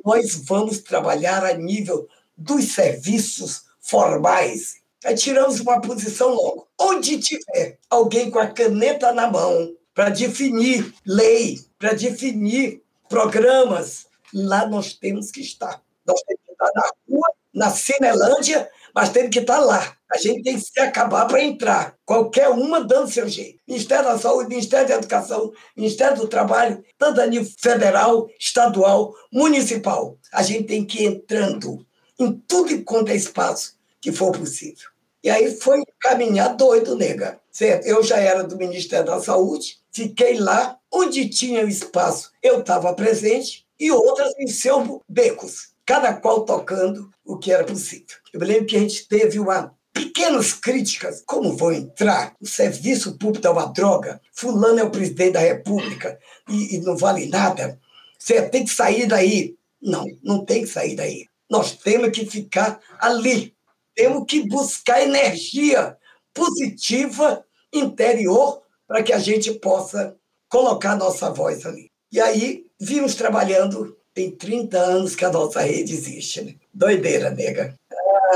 nós vamos trabalhar a nível dos serviços formais. Aí tiramos uma posição logo. Onde tiver alguém com a caneta na mão para definir lei, para definir programas, lá nós temos que estar. Nós temos que estar na rua, na Cinelândia, mas temos que estar lá. A gente tem que se acabar para entrar. Qualquer uma dando seu jeito. Ministério da Saúde, Ministério da Educação, Ministério do Trabalho, tanto a nível federal, estadual, municipal. A gente tem que ir entrando em tudo quanto é espaço que for possível. E aí foi caminhar doido, nega. Certo? Eu já era do Ministério da Saúde, fiquei lá onde tinha espaço, eu estava presente, e outras em seus becos, cada qual tocando o que era possível. Eu me lembro que a gente teve uma pequenas críticas, como vão entrar? O serviço público é uma droga, fulano é o presidente da república e, e não vale nada. Você tem que sair daí. Não, não tem que sair daí. Nós temos que ficar ali. Temos que buscar energia positiva interior para que a gente possa colocar nossa voz ali. E aí, vimos trabalhando, tem 30 anos que a nossa rede existe. Né? Doideira, nega.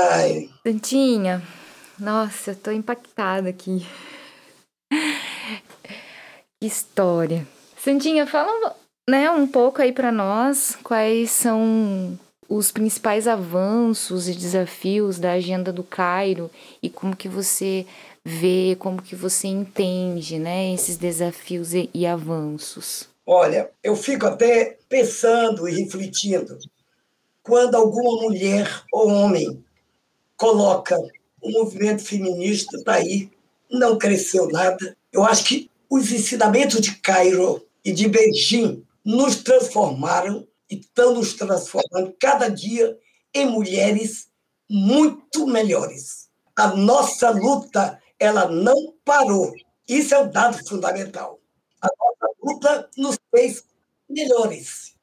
Ai. Santinha, nossa, eu tô impactada aqui. Que história. Santinha, fala né, um pouco aí para nós quais são os principais avanços e desafios da agenda do Cairo e como que você vê, como que você entende, né, esses desafios e, e avanços. Olha, eu fico até pensando e refletindo quando alguma mulher ou homem coloca o movimento feminista está aí, não cresceu nada. Eu acho que os ensinamentos de Cairo e de Beijing nos transformaram e estão nos transformando cada dia em mulheres muito melhores. a nossa luta ela não parou. Isso é um dado fundamental. A nossa luta nos fez melhores.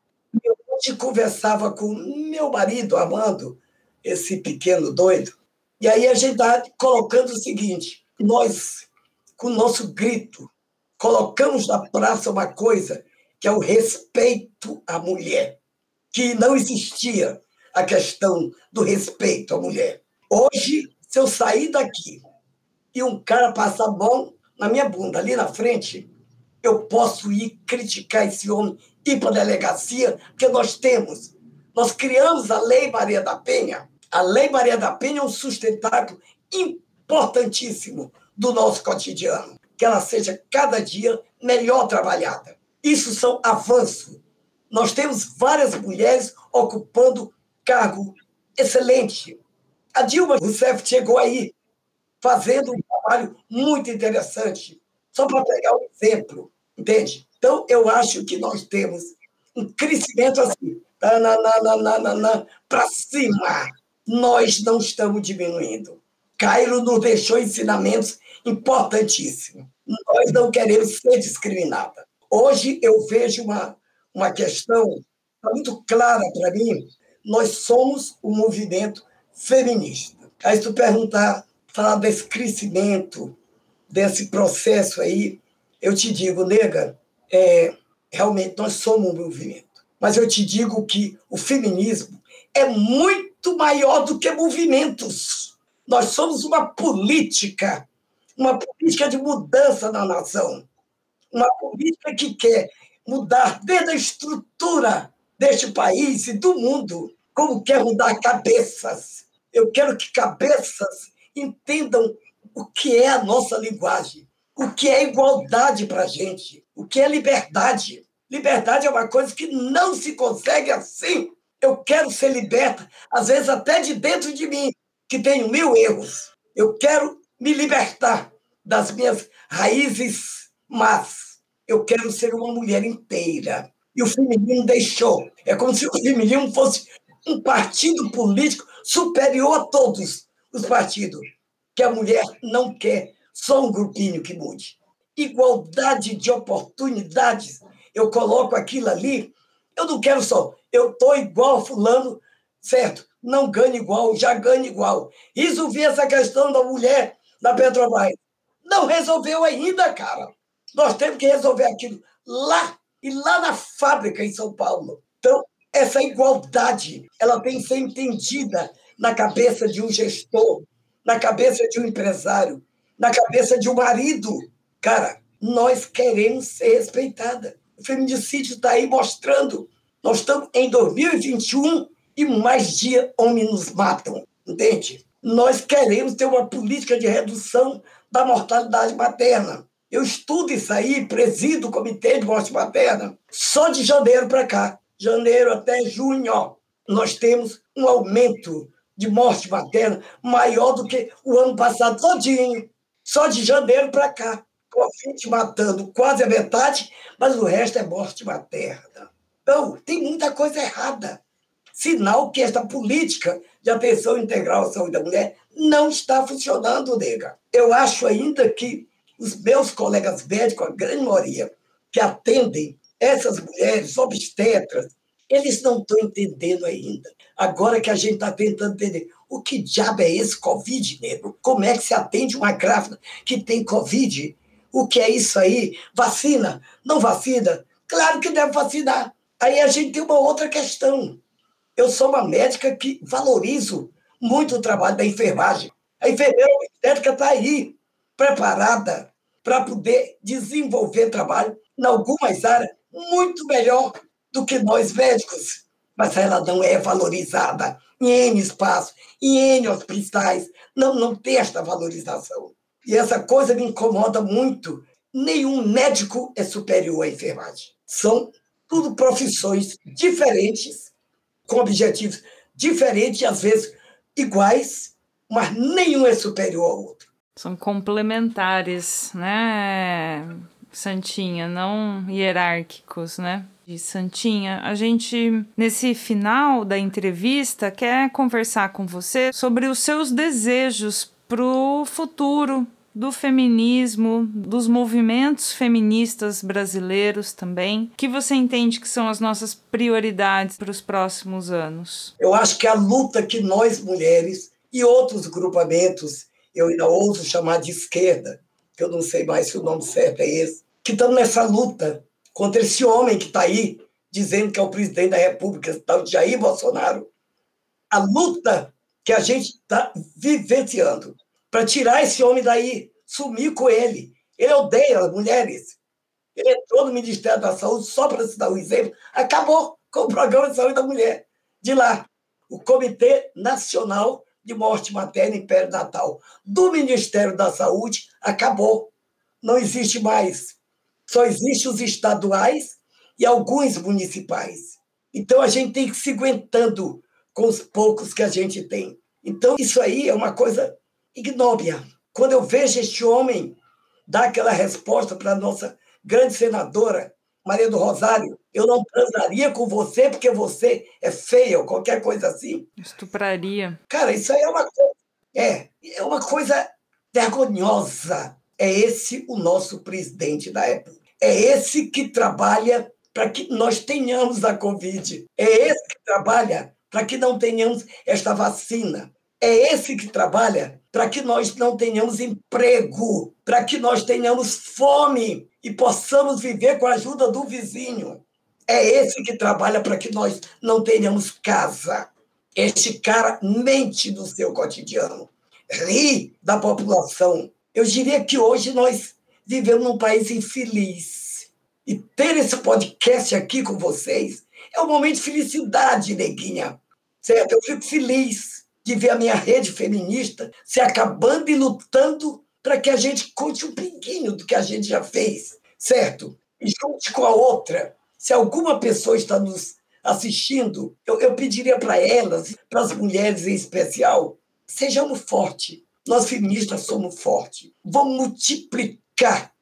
Eu hoje conversava com meu marido, Amando, esse pequeno doido, e aí a gente está colocando o seguinte: nós, com o nosso grito, colocamos na praça uma coisa que é o respeito à mulher, que não existia a questão do respeito à mulher. Hoje, se eu sair daqui e um cara passar a mão na minha bunda ali na frente, eu posso ir criticar esse homem, ir para a delegacia, porque nós temos. Nós criamos a Lei Maria da Penha. A Lei Maria da Penha é um sustentáculo importantíssimo do nosso cotidiano, que ela seja cada dia melhor trabalhada. Isso são avanços. Nós temos várias mulheres ocupando cargo excelente. A Dilma Rousseff chegou aí fazendo um trabalho muito interessante, só para pegar um exemplo, entende? Então, eu acho que nós temos um crescimento assim, para cima. Nós não estamos diminuindo. Cairo nos deixou ensinamentos importantíssimos. Nós não queremos ser discriminadas. Hoje eu vejo uma, uma questão muito clara para mim. Nós somos um movimento feminista. Aí, se tu perguntar, falar desse crescimento, desse processo aí, eu te digo, nega, é, realmente nós somos um movimento. Mas eu te digo que o feminismo é muito maior do que movimentos. Nós somos uma política, uma política de mudança na nação uma política que quer mudar desde a estrutura deste país e do mundo, como quer mudar cabeças. Eu quero que cabeças entendam o que é a nossa linguagem, o que é igualdade para a gente, o que é liberdade. Liberdade é uma coisa que não se consegue assim. Eu quero ser liberta, às vezes até de dentro de mim, que tenho mil erros. Eu quero me libertar das minhas raízes mas eu quero ser uma mulher inteira. E o feminino deixou. É como se o feminino fosse um partido político superior a todos os partidos, que a mulher não quer só um grupinho que mude. Igualdade de oportunidades, eu coloco aquilo ali, eu não quero só, eu estou igual fulano, certo? Não ganho igual, já ganho igual. Resolvi essa questão da mulher na Petrobras. Não resolveu ainda, cara. Nós temos que resolver aquilo lá e lá na fábrica em São Paulo. Então, essa igualdade, ela tem que ser entendida na cabeça de um gestor, na cabeça de um empresário, na cabeça de um marido. Cara, nós queremos ser respeitada. O feminicídio está aí mostrando. Nós estamos em 2021 e mais dia homens nos matam, entende? Nós queremos ter uma política de redução da mortalidade materna. Eu estudo isso aí, presido o Comitê de Morte Materna, só de janeiro para cá. Janeiro até junho, nós temos um aumento de morte materna maior do que o ano passado todinho. Só de janeiro para cá. Covid matando quase a metade, mas o resto é morte materna. Então, tem muita coisa errada. Sinal que esta política de atenção integral à saúde da mulher não está funcionando, nega. Eu acho ainda que os meus colegas médicos, a grande maioria, que atendem essas mulheres obstetras, eles não estão entendendo ainda. Agora que a gente está tentando entender o que diabo é esse Covid, nego? Como é que se atende uma grávida que tem Covid? O que é isso aí? Vacina? Não vacina? Claro que deve vacinar. Aí a gente tem uma outra questão. Eu sou uma médica que valorizo muito o trabalho da enfermagem. A enfermeira obstétrica está aí, preparada para poder desenvolver trabalho em algumas áreas muito melhor do que nós médicos. Mas ela não é valorizada em N espaços, em N hospitais. Não, não tem esta valorização. E essa coisa me incomoda muito. Nenhum médico é superior à enfermagem. São tudo profissões diferentes, com objetivos diferentes, às vezes iguais, mas nenhum é superior ao outro. São complementares, né, Santinha, não hierárquicos, né? Santinha, a gente, nesse final da entrevista, quer conversar com você sobre os seus desejos para o futuro do feminismo, dos movimentos feministas brasileiros também. Que você entende que são as nossas prioridades para os próximos anos? Eu acho que a luta que nós mulheres e outros grupamentos, eu ainda ouso chamar de esquerda, que eu não sei mais se o nome certo é esse, que estão nessa luta contra esse homem que está aí dizendo que é o presidente da República, tal Jair Bolsonaro. A luta que a gente está vivenciando para tirar esse homem daí, sumir com ele. Ele odeia as mulheres. Ele entrou no Ministério da Saúde, só para se dar um exemplo, acabou com o programa de saúde da mulher. De lá, o Comitê Nacional de Morte Materna e Perinatal do Ministério da Saúde acabou. Não existe mais. Só existem os estaduais e alguns municipais. Então a gente tem que se aguentando com os poucos que a gente tem. Então isso aí é uma coisa ignóbia. Quando eu vejo este homem dar aquela resposta para a nossa grande senadora, Maria do Rosário, eu não transaria com você porque você é feia ou qualquer coisa assim. Estupraria. Cara, isso aí é uma coisa. É, é uma coisa vergonhosa. É esse o nosso presidente da época. É esse que trabalha para que nós tenhamos a Covid. É esse que trabalha para que não tenhamos esta vacina. É esse que trabalha para que nós não tenhamos emprego, para que nós tenhamos fome e possamos viver com a ajuda do vizinho. É esse que trabalha para que nós não tenhamos casa. Este cara mente no seu cotidiano, ri da população. Eu diria que hoje nós vivemos num país infeliz. E ter esse podcast aqui com vocês é um momento de felicidade, neguinha. Certo? Eu fico feliz de ver a minha rede feminista se acabando e lutando para que a gente conte um pinguinho do que a gente já fez, certo? E junte com a outra. Se alguma pessoa está nos assistindo, eu, eu pediria para elas, para as mulheres em especial, sejamos fortes. Nós feministas somos fortes. Vamos multiplicar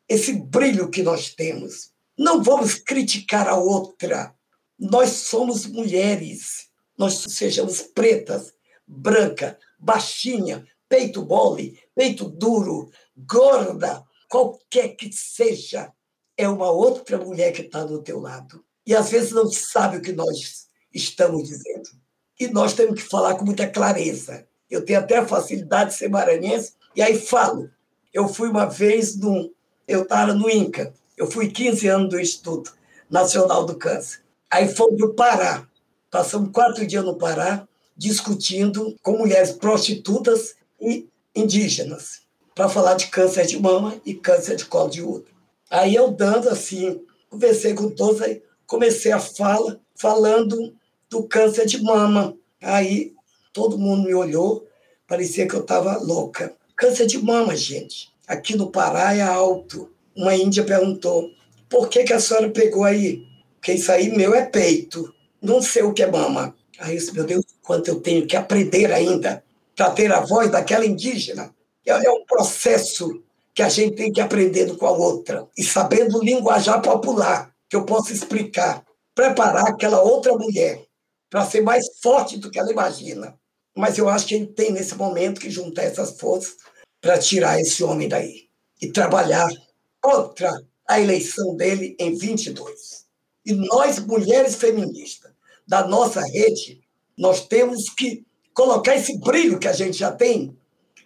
esse brilho que nós temos. Não vamos criticar a outra. Nós somos mulheres. Nós sejamos pretas, branca, baixinha, peito mole, peito duro, gorda, qualquer que seja, é uma outra mulher que está do teu lado. E às vezes não sabe o que nós estamos dizendo. E nós temos que falar com muita clareza. Eu tenho até a facilidade de ser maranhense, e aí falo. Eu fui uma vez num. Eu estava no INCA, eu fui 15 anos do Instituto Nacional do Câncer. Aí fomos para o Pará. Passamos quatro dias no Pará, discutindo com mulheres prostitutas e indígenas, para falar de câncer de mama e câncer de colo de útero. Aí eu dando assim, conversei com todos, aí comecei a fala, falando do câncer de mama. Aí todo mundo me olhou, parecia que eu estava louca. Câncer de mama, gente. Aqui no Pará é alto. Uma índia perguntou: por que, que a senhora pegou aí? Porque isso aí meu é peito. Não sei o que é mama. Aí eu disse, meu Deus, quanto eu tenho que aprender ainda para ter a voz daquela indígena. É, é um processo que a gente tem que aprender com a outra. E sabendo linguajar popular, que eu possa explicar, preparar aquela outra mulher para ser mais forte do que ela imagina. Mas eu acho que a gente tem nesse momento que juntar essas forças para tirar esse homem daí e trabalhar contra a eleição dele em 22. E nós, mulheres feministas, da nossa rede, nós temos que colocar esse brilho que a gente já tem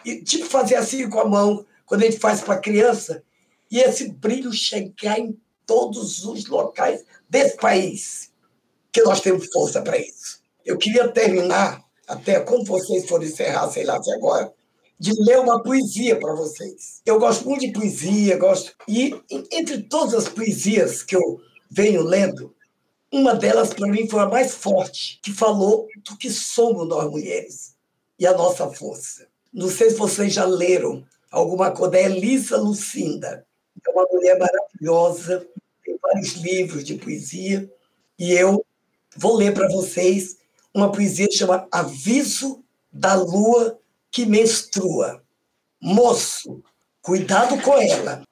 e tipo fazer assim com a mão quando a gente faz para criança e esse brilho chegar em todos os locais desse país que nós temos força para isso. Eu queria terminar até quando vocês forem encerrar, sei lá, até agora, de ler uma poesia para vocês. Eu gosto muito de poesia, gosto e entre todas as poesias que eu venho lendo, uma delas, para mim, foi a mais forte, que falou do que somos nós mulheres e a nossa força. Não sei se vocês já leram alguma coisa da Elisa Lucinda. É uma mulher maravilhosa, tem vários livros de poesia, e eu vou ler para vocês uma poesia que chama Aviso da Lua que Menstrua. Moço, cuidado com ela.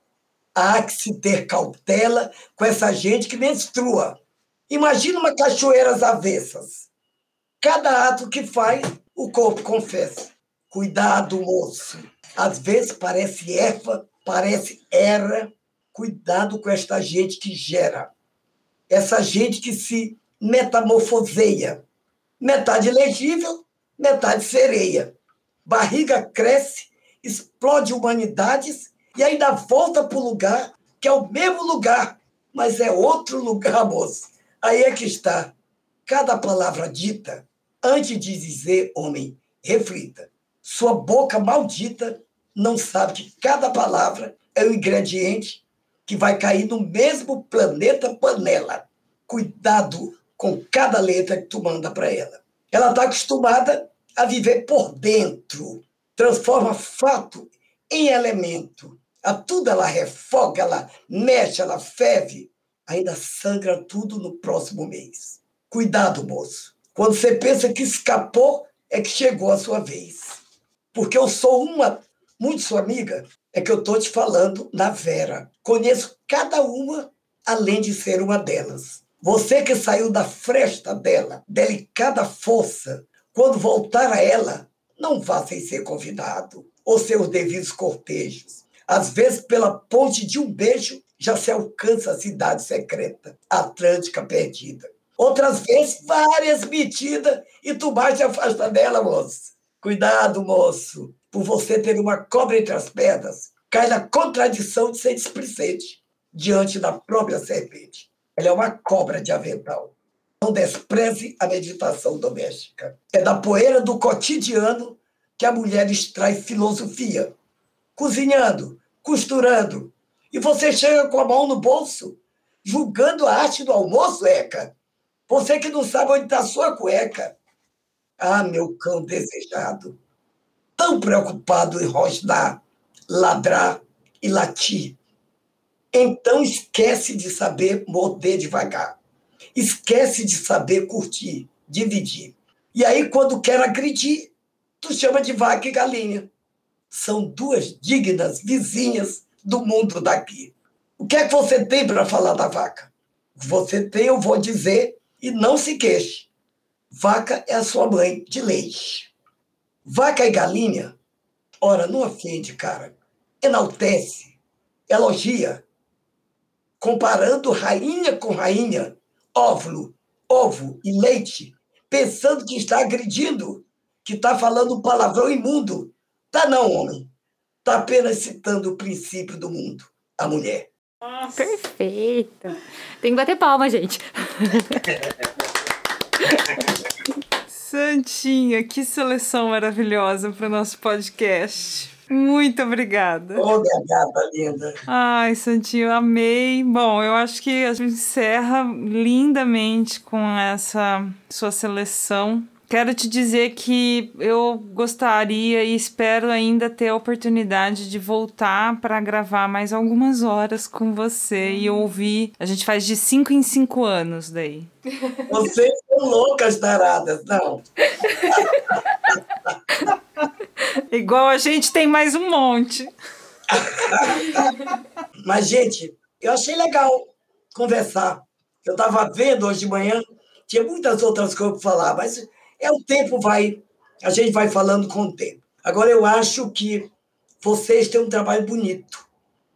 Há que se ter cautela com essa gente que menstrua. Imagina uma cachoeira às avessas. Cada ato que faz, o corpo confessa. Cuidado, moço. Às vezes parece erva, parece era. Cuidado com esta gente que gera. Essa gente que se metamorfoseia. Metade legível, metade sereia. Barriga cresce, explode humanidades e ainda volta para o lugar, que é o mesmo lugar, mas é outro lugar, moço. Aí é que está. Cada palavra dita, antes de dizer homem, reflita. Sua boca maldita não sabe que cada palavra é um ingrediente que vai cair no mesmo planeta panela. Cuidado com cada letra que tu manda para ela. Ela está acostumada a viver por dentro, transforma fato em elemento. A tudo ela refoga, ela mexe, ela ferve, ainda sangra tudo no próximo mês. Cuidado, moço. Quando você pensa que escapou, é que chegou a sua vez. Porque eu sou uma, muito sua amiga, é que eu estou te falando na Vera. Conheço cada uma, além de ser uma delas. Você que saiu da fresta dela, delicada força, quando voltar a ela, não vá sem ser convidado, ou seus devidos cortejos. Às vezes, pela ponte de um beijo, já se alcança a cidade secreta, Atlântica perdida. Outras vezes, várias metidas e tu mais te afasta dela, moço. Cuidado, moço, por você ter uma cobra entre as pernas, cai na contradição de ser displicente diante da própria serpente. Ela é uma cobra de avental. Não despreze a meditação doméstica. É da poeira do cotidiano que a mulher extrai filosofia. Cozinhando, costurando. E você chega com a mão no bolso, julgando a arte do almoço, Eca. Você que não sabe onde está sua cueca. Ah, meu cão desejado, tão preocupado em rosnar, ladrar e latir. Então esquece de saber morder devagar. Esquece de saber curtir, dividir. E aí, quando quer agredir, tu chama de vaca e galinha. São duas dignas vizinhas do mundo daqui. O que é que você tem para falar da vaca? Você tem, eu vou dizer, e não se queixe. Vaca é a sua mãe de leite. Vaca e galinha, ora, não ofende, cara. Enaltece, elogia, comparando rainha com rainha, óvulo, ovo e leite, pensando que está agredindo, que está falando palavrão imundo. Tá não, homem. Está apenas citando o princípio do mundo, a mulher. Perfeito. Tem que bater palma, gente. Santinha, que seleção maravilhosa para o nosso podcast. Muito obrigada. Ô, oh, minha gata linda. Ai, Santinho, amei. Bom, eu acho que a gente encerra lindamente com essa sua seleção Quero te dizer que eu gostaria e espero ainda ter a oportunidade de voltar para gravar mais algumas horas com você e ouvir. A gente faz de cinco em cinco anos daí. Vocês são loucas, taradas, não. Igual a gente tem mais um monte. Mas, gente, eu achei legal conversar. Eu estava vendo hoje de manhã, tinha muitas outras coisas para falar, mas é o tempo vai, a gente vai falando com o tempo. Agora eu acho que vocês têm um trabalho bonito.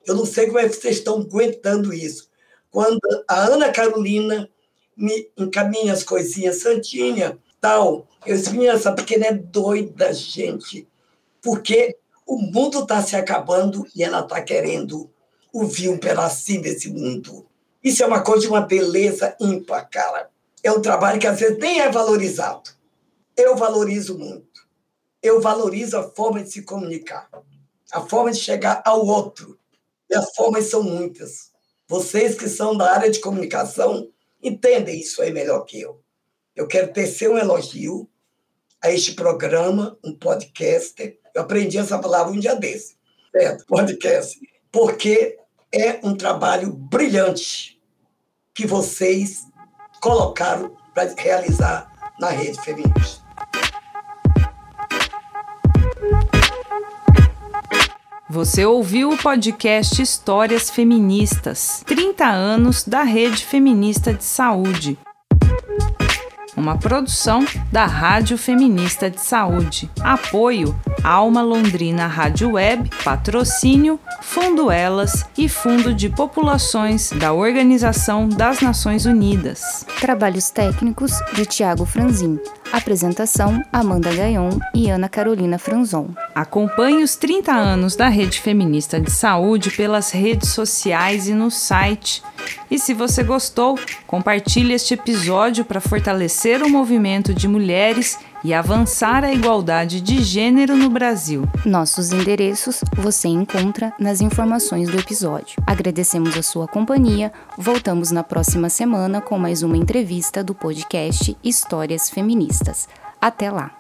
Eu não sei como é que vocês estão aguentando isso. Quando a Ana Carolina me encaminha as coisinhas, Santinha, tal, eu disse, essa pequena é doida, gente, porque o mundo está se acabando e ela está querendo ouvir um pedacinho desse mundo. Isso é uma coisa de uma beleza ímpar, cara. É um trabalho que às vezes nem é valorizado eu valorizo muito. Eu valorizo a forma de se comunicar, a forma de chegar ao outro. E as formas são muitas. Vocês que são da área de comunicação entendem isso aí melhor que eu. Eu quero tecer um elogio a este programa, um podcast. Eu aprendi essa palavra um dia desse, certo? Podcast. Porque é um trabalho brilhante que vocês colocaram para realizar na rede feminista. Você ouviu o podcast Histórias Feministas 30 anos da Rede Feminista de Saúde. Uma produção da Rádio Feminista de Saúde. Apoio Alma Londrina Rádio Web, patrocínio Fundo Elas e Fundo de Populações da Organização das Nações Unidas. Trabalhos técnicos de Tiago Franzin. Apresentação Amanda Gaion e Ana Carolina Franzon. Acompanhe os 30 anos da Rede Feminista de Saúde pelas redes sociais e no site. E se você gostou, compartilhe este episódio para fortalecer o movimento de mulheres e avançar a igualdade de gênero no Brasil. Nossos endereços você encontra nas informações do episódio. Agradecemos a sua companhia. Voltamos na próxima semana com mais uma entrevista do podcast Histórias Feministas. Até lá.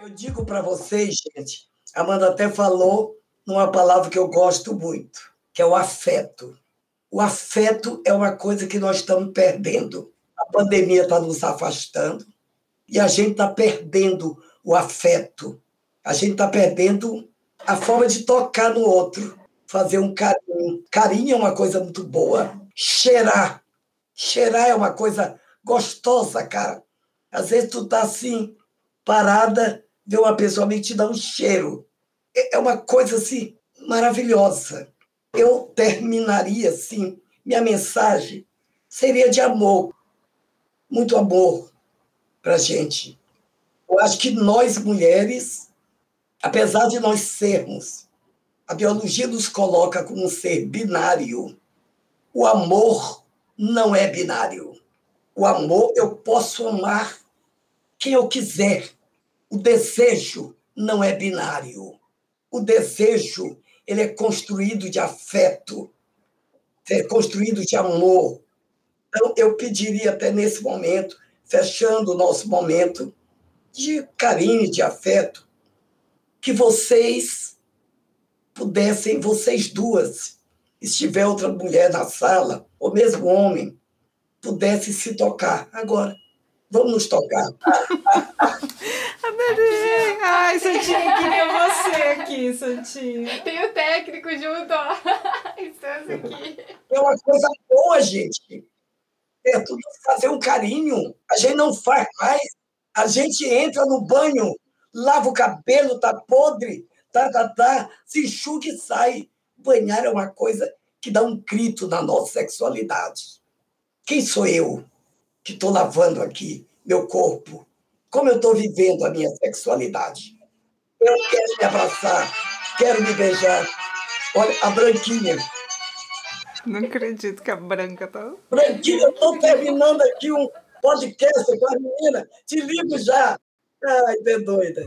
Eu digo para vocês, gente, Amanda até falou numa palavra que eu gosto muito, que é o afeto. O afeto é uma coisa que nós estamos perdendo a pandemia está nos afastando e a gente está perdendo o afeto, a gente está perdendo a forma de tocar no outro, fazer um carinho. Carinho é uma coisa muito boa. Cheirar. Cheirar é uma coisa gostosa, cara. Às vezes tu tá assim, parada, vê uma pessoa me te dá um cheiro. É, é uma coisa assim maravilhosa. Eu terminaria assim, minha mensagem seria de amor muito amor para a gente. Eu acho que nós, mulheres, apesar de nós sermos, a biologia nos coloca como um ser binário. O amor não é binário. O amor, eu posso amar quem eu quiser. O desejo não é binário. O desejo, ele é construído de afeto, é construído de amor, então, eu pediria até nesse momento, fechando o nosso momento de carinho, de afeto, que vocês pudessem, vocês duas, se tiver outra mulher na sala, ou mesmo homem, pudesse se tocar. Agora, vamos nos tocar. Adorei! Ai, Santinha, queria você aqui, Santinha. Tem o técnico junto, ó. Estamos aqui. É uma coisa boa, gente é tudo fazer um carinho. A gente não faz mais. A gente entra no banho, lava o cabelo, tá podre, tá, tá, tá, se enxuga e sai. Banhar é uma coisa que dá um grito na nossa sexualidade. Quem sou eu que estou lavando aqui meu corpo? Como eu estou vivendo a minha sexualidade? Eu quero me abraçar, quero me beijar. Olha, a branquinha, não acredito que a Branca tá. Branquinha, eu estou terminando aqui um podcast com a menina. Te ligo já. Ai, de doida.